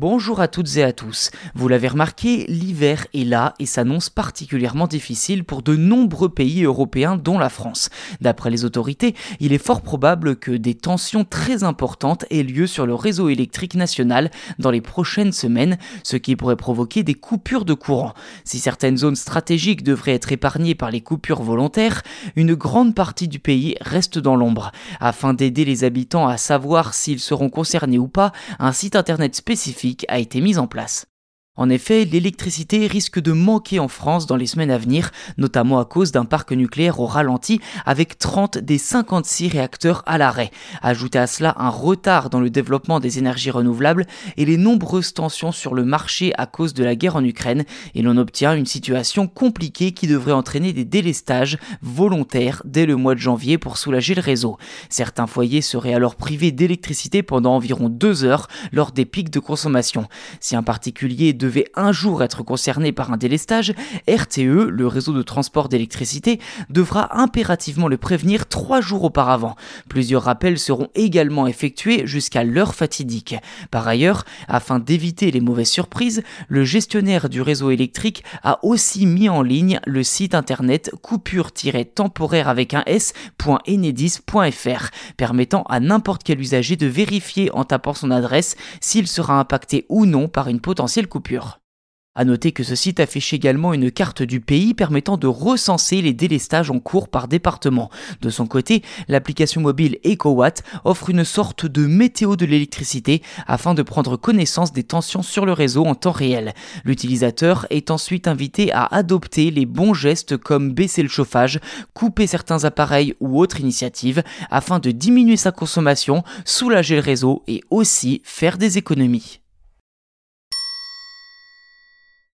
Bonjour à toutes et à tous. Vous l'avez remarqué, l'hiver est là et s'annonce particulièrement difficile pour de nombreux pays européens dont la France. D'après les autorités, il est fort probable que des tensions très importantes aient lieu sur le réseau électrique national dans les prochaines semaines, ce qui pourrait provoquer des coupures de courant. Si certaines zones stratégiques devraient être épargnées par les coupures volontaires, une grande partie du pays reste dans l'ombre. Afin d'aider les habitants à savoir s'ils seront concernés ou pas, un site internet spécifique a été mise en place. En effet, l'électricité risque de manquer en France dans les semaines à venir, notamment à cause d'un parc nucléaire au ralenti avec 30 des 56 réacteurs à l'arrêt. Ajoutez à cela un retard dans le développement des énergies renouvelables et les nombreuses tensions sur le marché à cause de la guerre en Ukraine, et l'on obtient une situation compliquée qui devrait entraîner des délestages volontaires dès le mois de janvier pour soulager le réseau. Certains foyers seraient alors privés d'électricité pendant environ deux heures lors des pics de consommation. Si un particulier de un jour être concerné par un délestage, RTE, le réseau de transport d'électricité, devra impérativement le prévenir trois jours auparavant. Plusieurs rappels seront également effectués jusqu'à l'heure fatidique. Par ailleurs, afin d'éviter les mauvaises surprises, le gestionnaire du réseau électrique a aussi mis en ligne le site internet coupure-temporaire avec un s.enedis.fr, permettant à n'importe quel usager de vérifier en tapant son adresse s'il sera impacté ou non par une potentielle coupure. A noter que ce site affiche également une carte du pays permettant de recenser les délestages en cours par département. De son côté, l'application mobile EcoWatt offre une sorte de météo de l'électricité afin de prendre connaissance des tensions sur le réseau en temps réel. L'utilisateur est ensuite invité à adopter les bons gestes comme baisser le chauffage, couper certains appareils ou autres initiatives afin de diminuer sa consommation, soulager le réseau et aussi faire des économies.